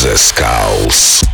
Skulls.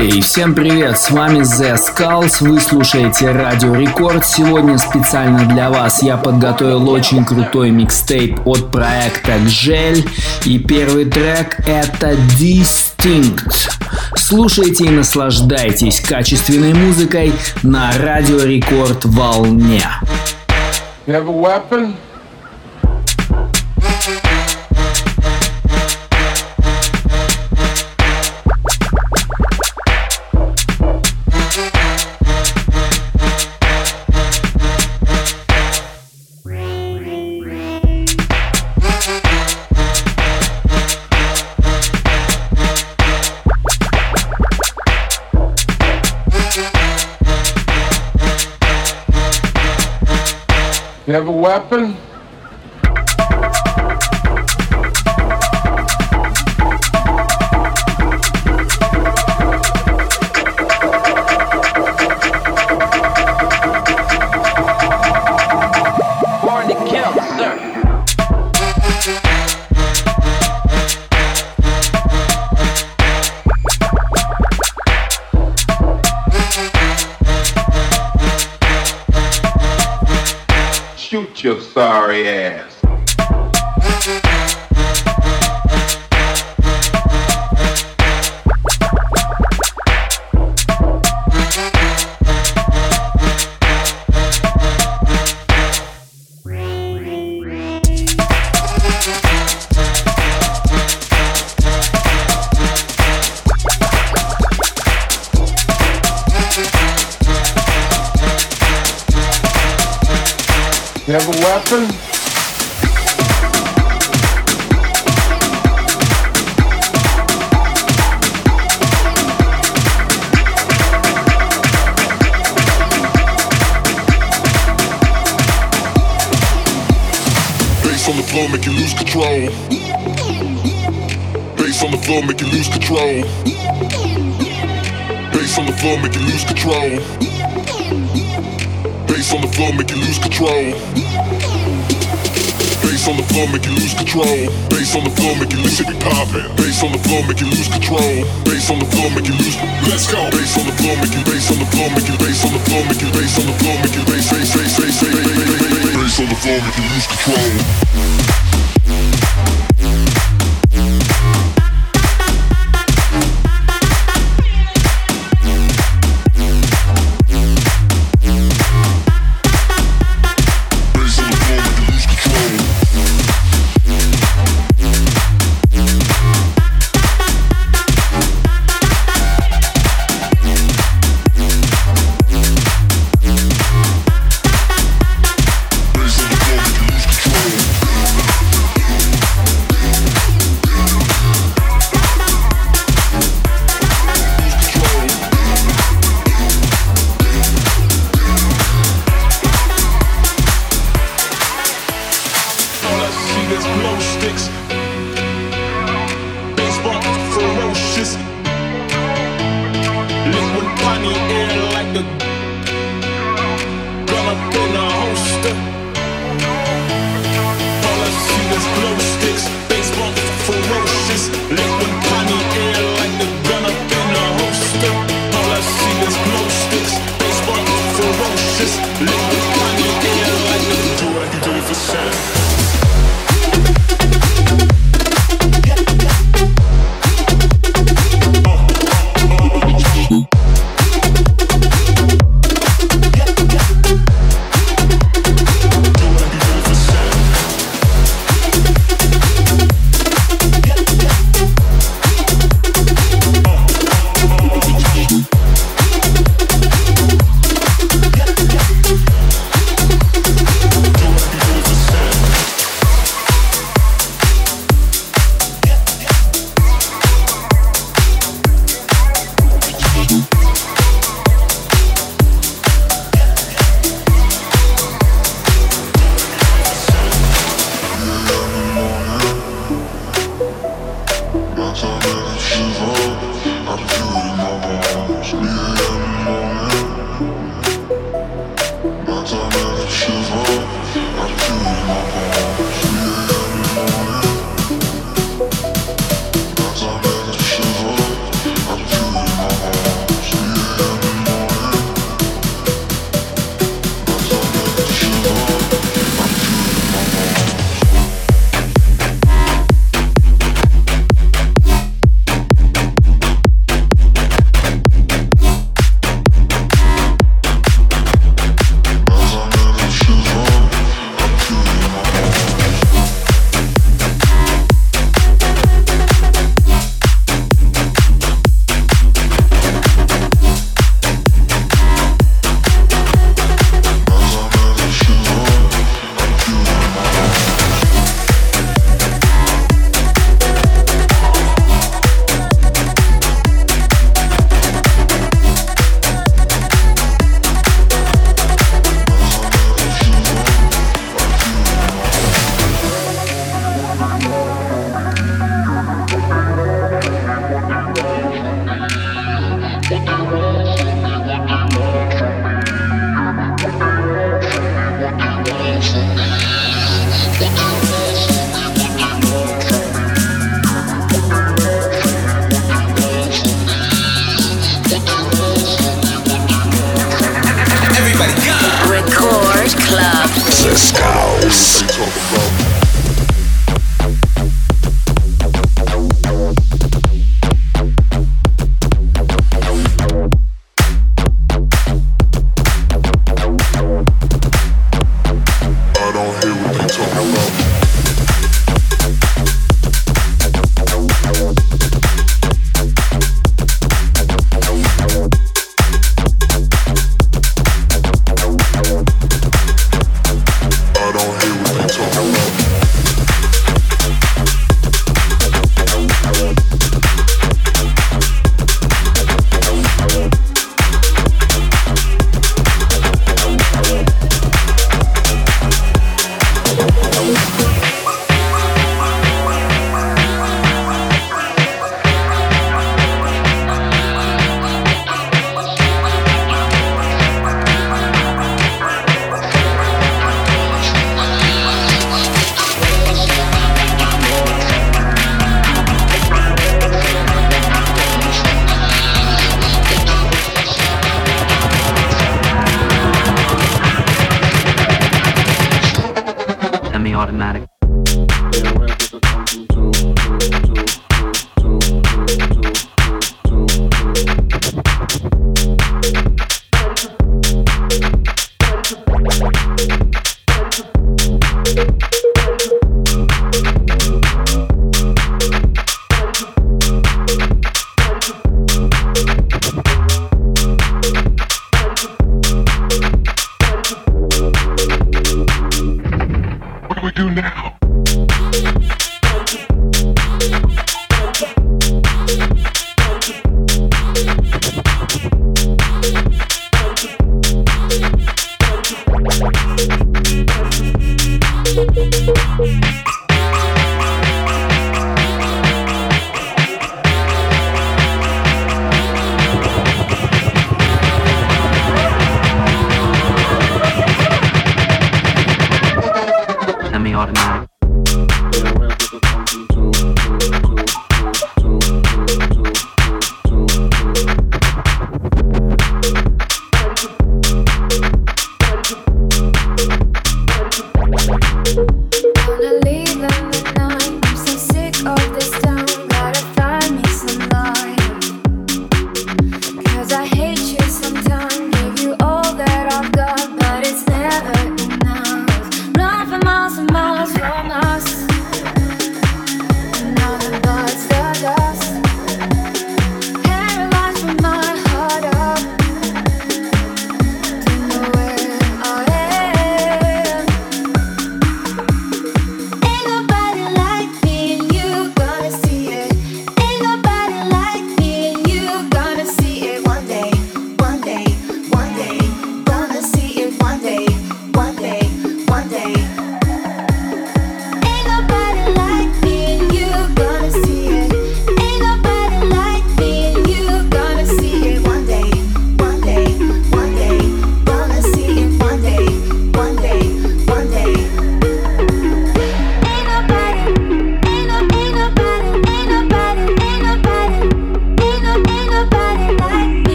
Эй, всем привет, с вами The Skulls, вы слушаете Радио Рекорд. Сегодня специально для вас я подготовил очень крутой микстейп от проекта Gel. И первый трек это Distinct. Слушайте и наслаждайтесь качественной музыкой на Радио Рекорд волне. You have a weapon? You have a weapon? Your sorry ass. You have a weapon? Bass on the floor make you lose control. Bass on the floor make you lose control. Bass on the floor make you lose control. Bass on the floor make you lose control. Bass on the floor make you lose control. Bass on the floor make you lose it be poppin'. Bass on the floor make you lose control. Bass on the floor make you lose. Let's go. Bass on the floor make you. Bass on the floor make you. Bass on the floor make you. Bass on the floor make you. Bass bass bass bass bass bass bass bass on the floor make you lose control.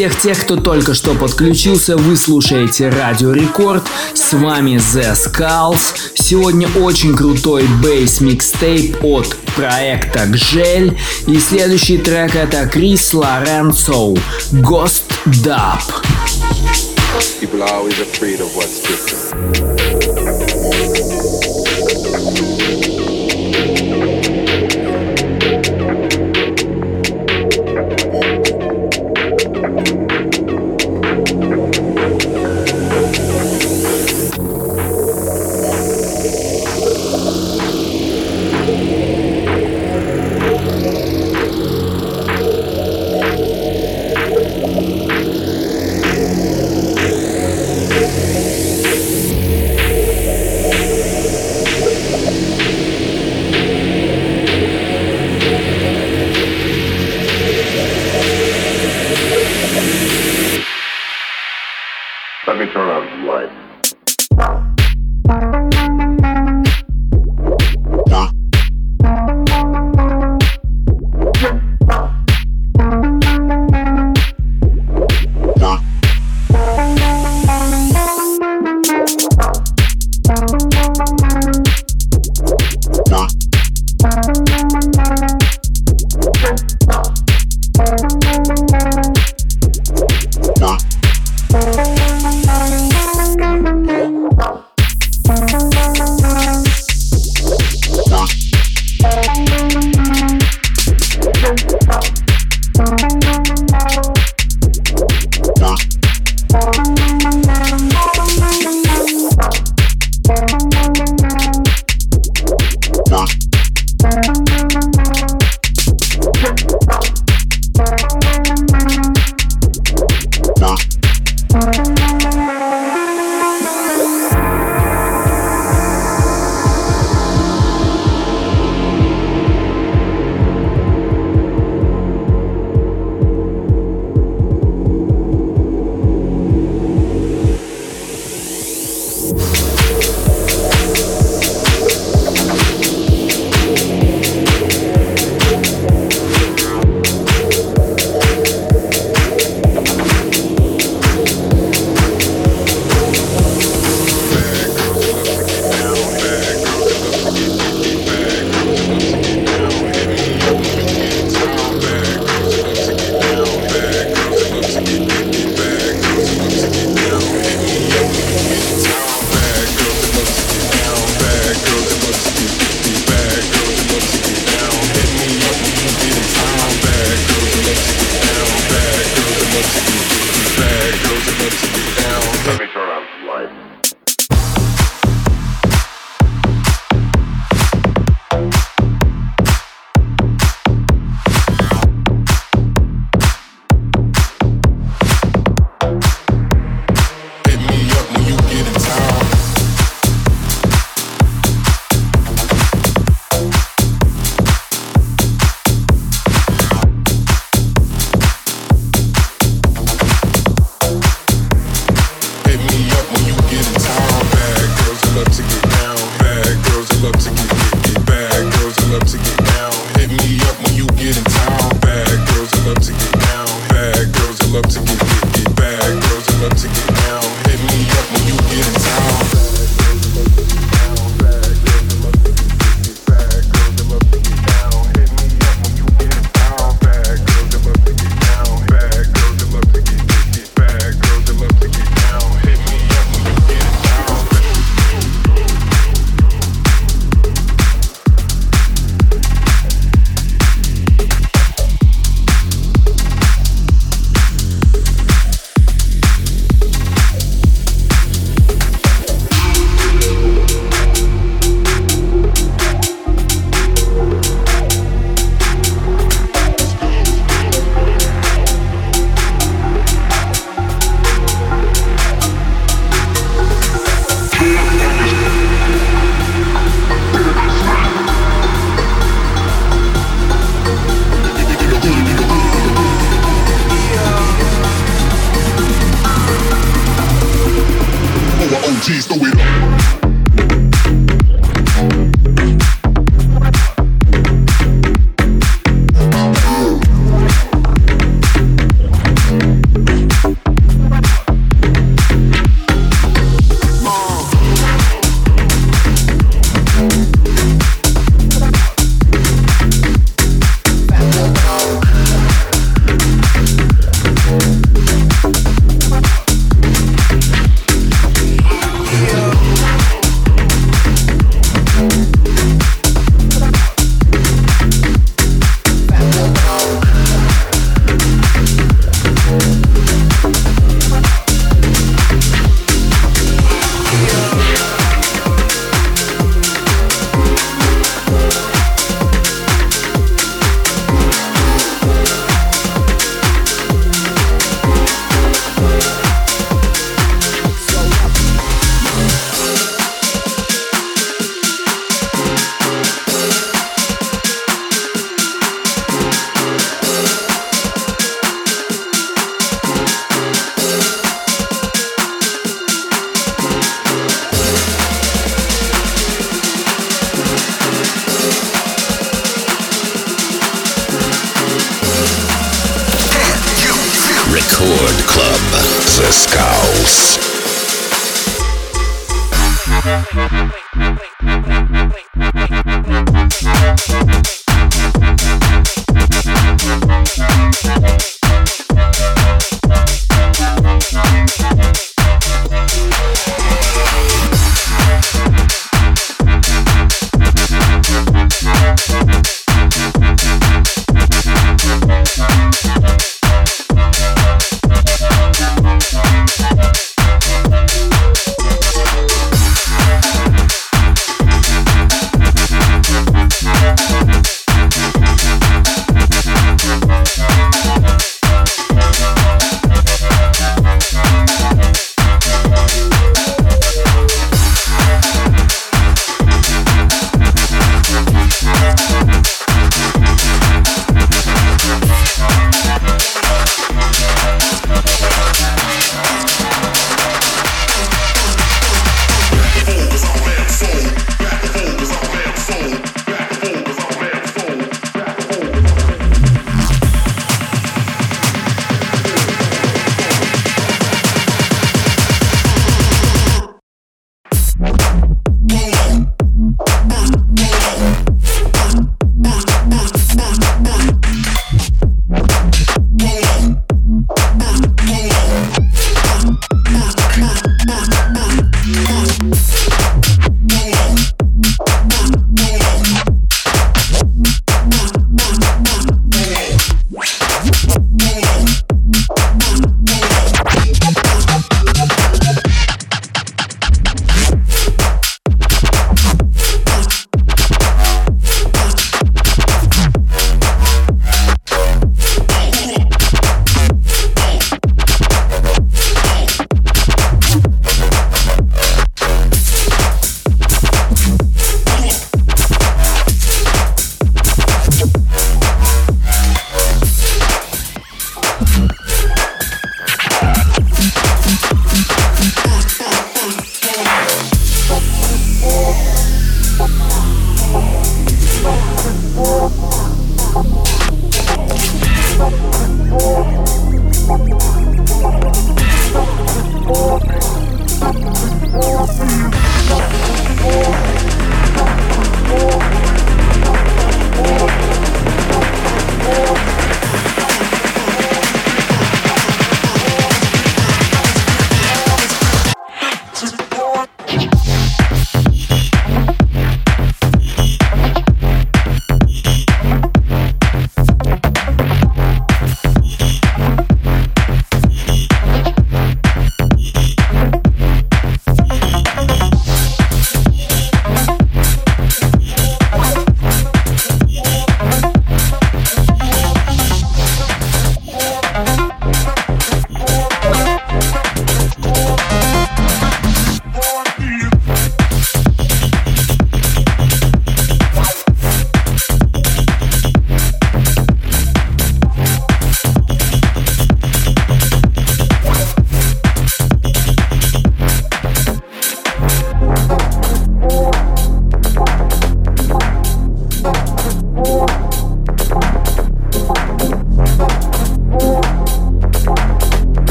Всех тех, кто только что подключился, вы слушаете Радио Рекорд. С вами The Skulls. Сегодня очень крутой бейс микстейп от проекта Гжель. И следующий трек это Крис Лоренцо Ghost Dub. People are always afraid of what's different.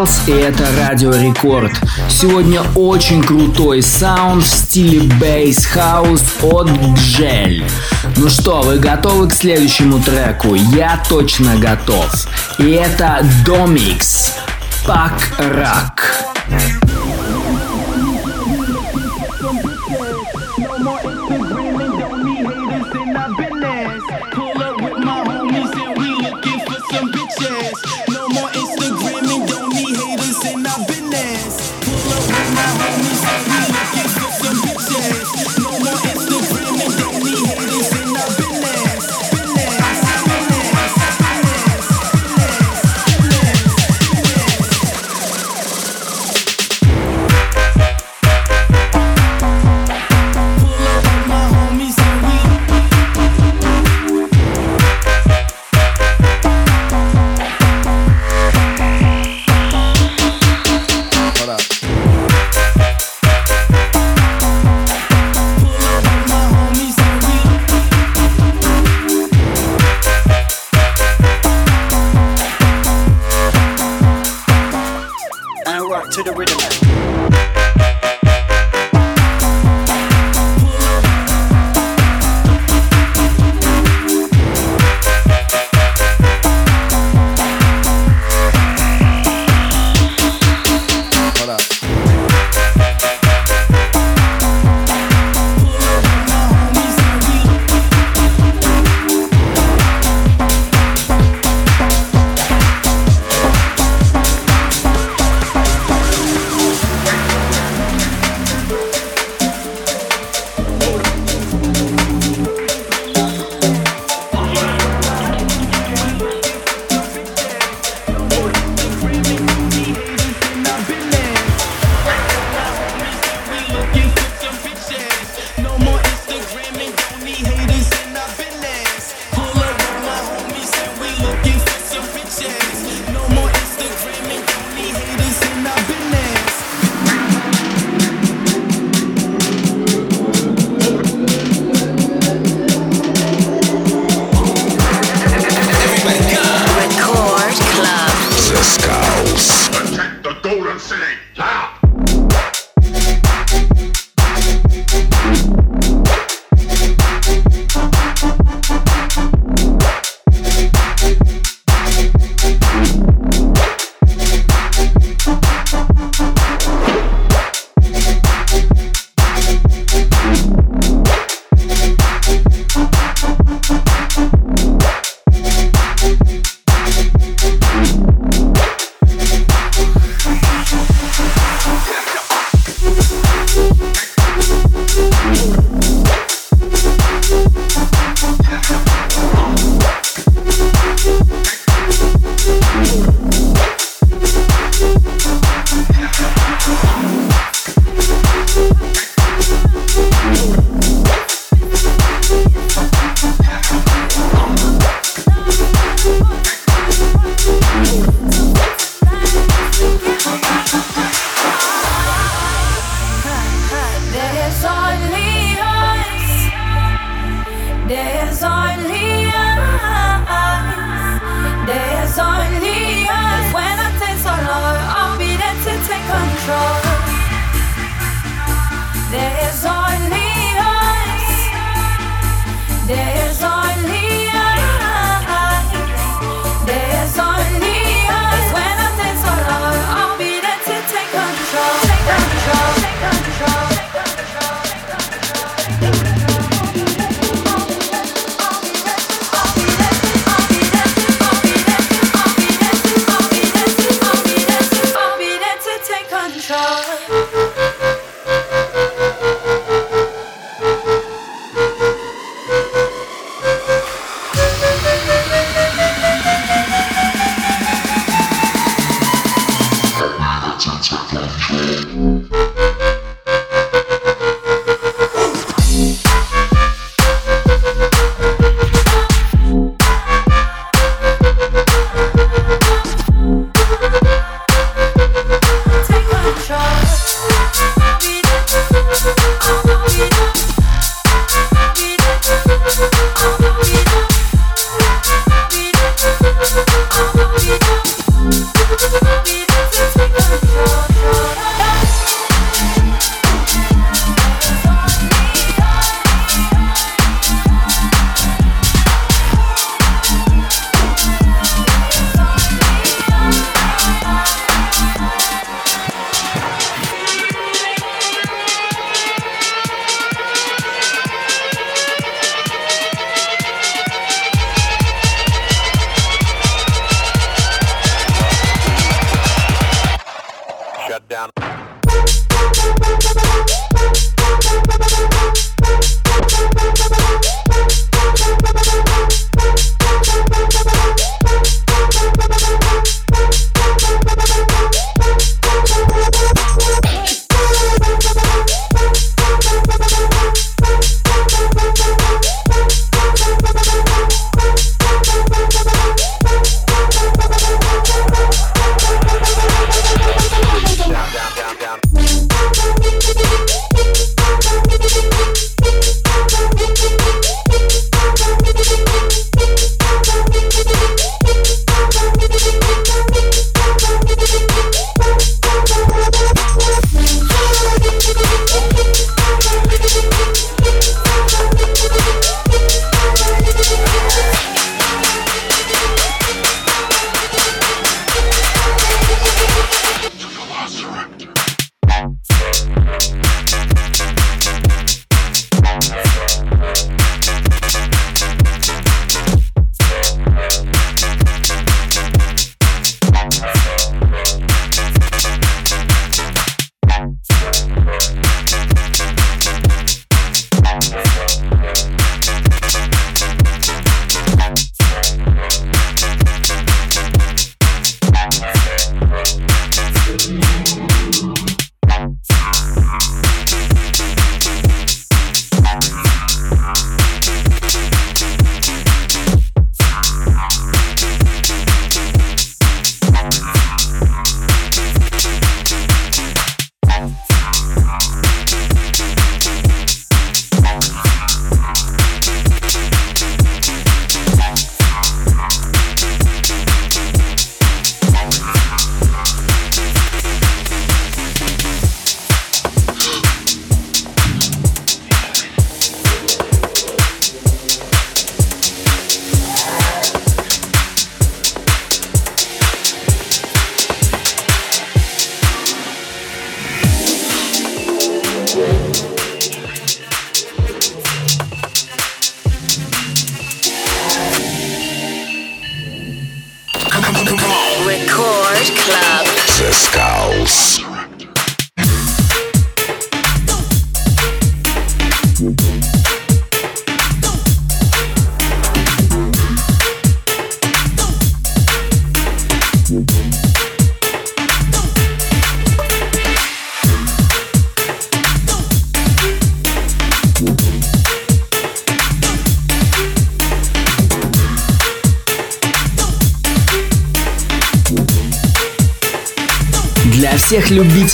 Skulls и это Радио Рекорд. Сегодня очень крутой саунд в стиле Bass House от Gel. Ну что, вы готовы к следующему треку? Я точно готов. И это Domix. Пак Рак. Pull up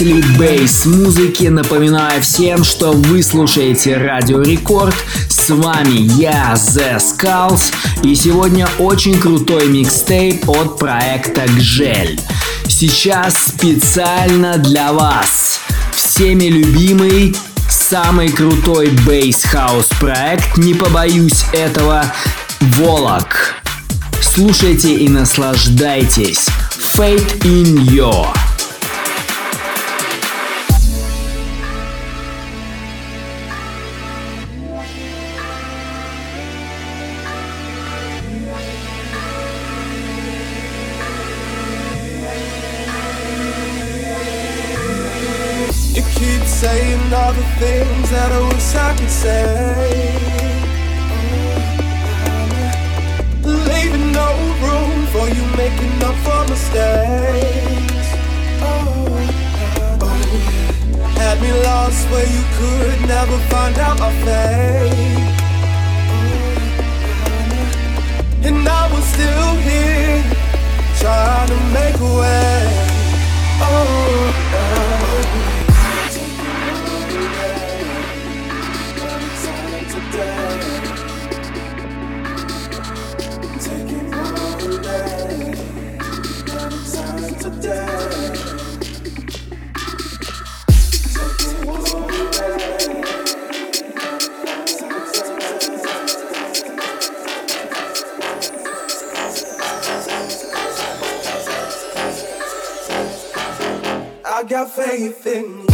любителей bass-музыки напоминаю всем, что вы слушаете Радио Рекорд. С вами я, The Skulls, и сегодня очень крутой микстейп от проекта Гжель. сейчас специально для вас всеми любимый самый крутой bass house проект, не побоюсь этого, Волок. Слушайте и наслаждайтесь. Fate in Your. Saying all the things that I wish I could say. Leaving no room for you making up for mistakes. Oh, Had me lost where you could never find out my fate. And I was still here trying to make a way. Oh, got faith in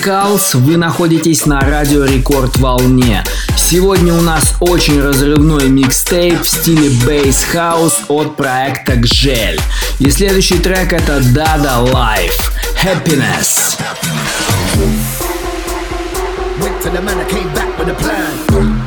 Skulls, вы находитесь на радио Рекорд волне. Сегодня у нас очень разрывной микстейп в стиле Bass House от проекта Gel. И следующий трек это Dada Life. Happiness. Went.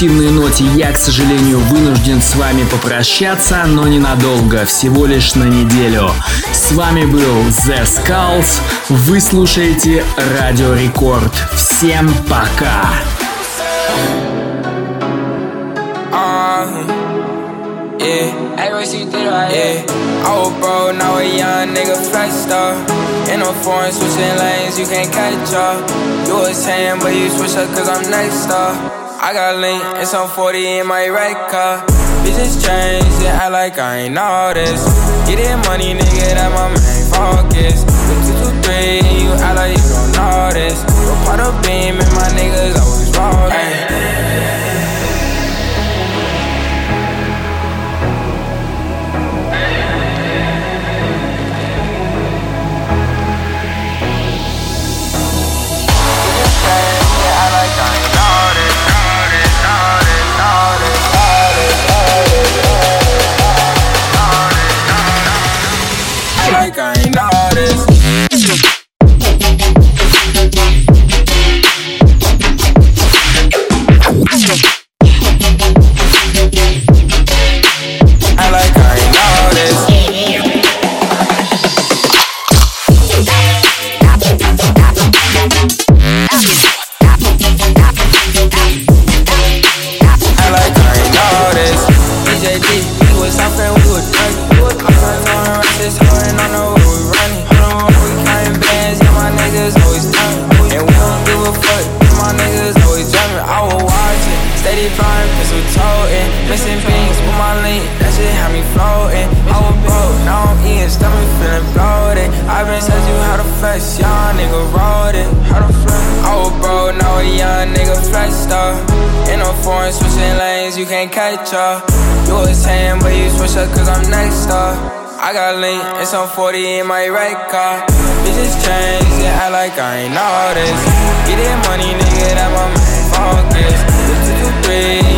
позитивной ноте я, к сожалению, вынужден с вами попрощаться, но ненадолго, всего лишь на неделю. С вами был The Skulls, вы слушаете Радио Рекорд. Всем пока! Yeah. Hey, what you did right yeah. I was broke, now a young nigga flexed up. In a foreign, switching lanes, you can't catch up. You was saying, but you switch up, cause I'm next up. I got lean and some 40 in my right car. Bitches change, they act like I ain't all this. Getting money, nigga, that my main focus. With two, two, three, you act like you don't know this. But part of beam and my niggas always wrong. can't catch up. You was saying, but you switch up cause I'm next up. I got link, it's on 40 in my right car. Bitches change, yeah, act like I ain't all this. Get that money, nigga, that my main focus. Two, two, three.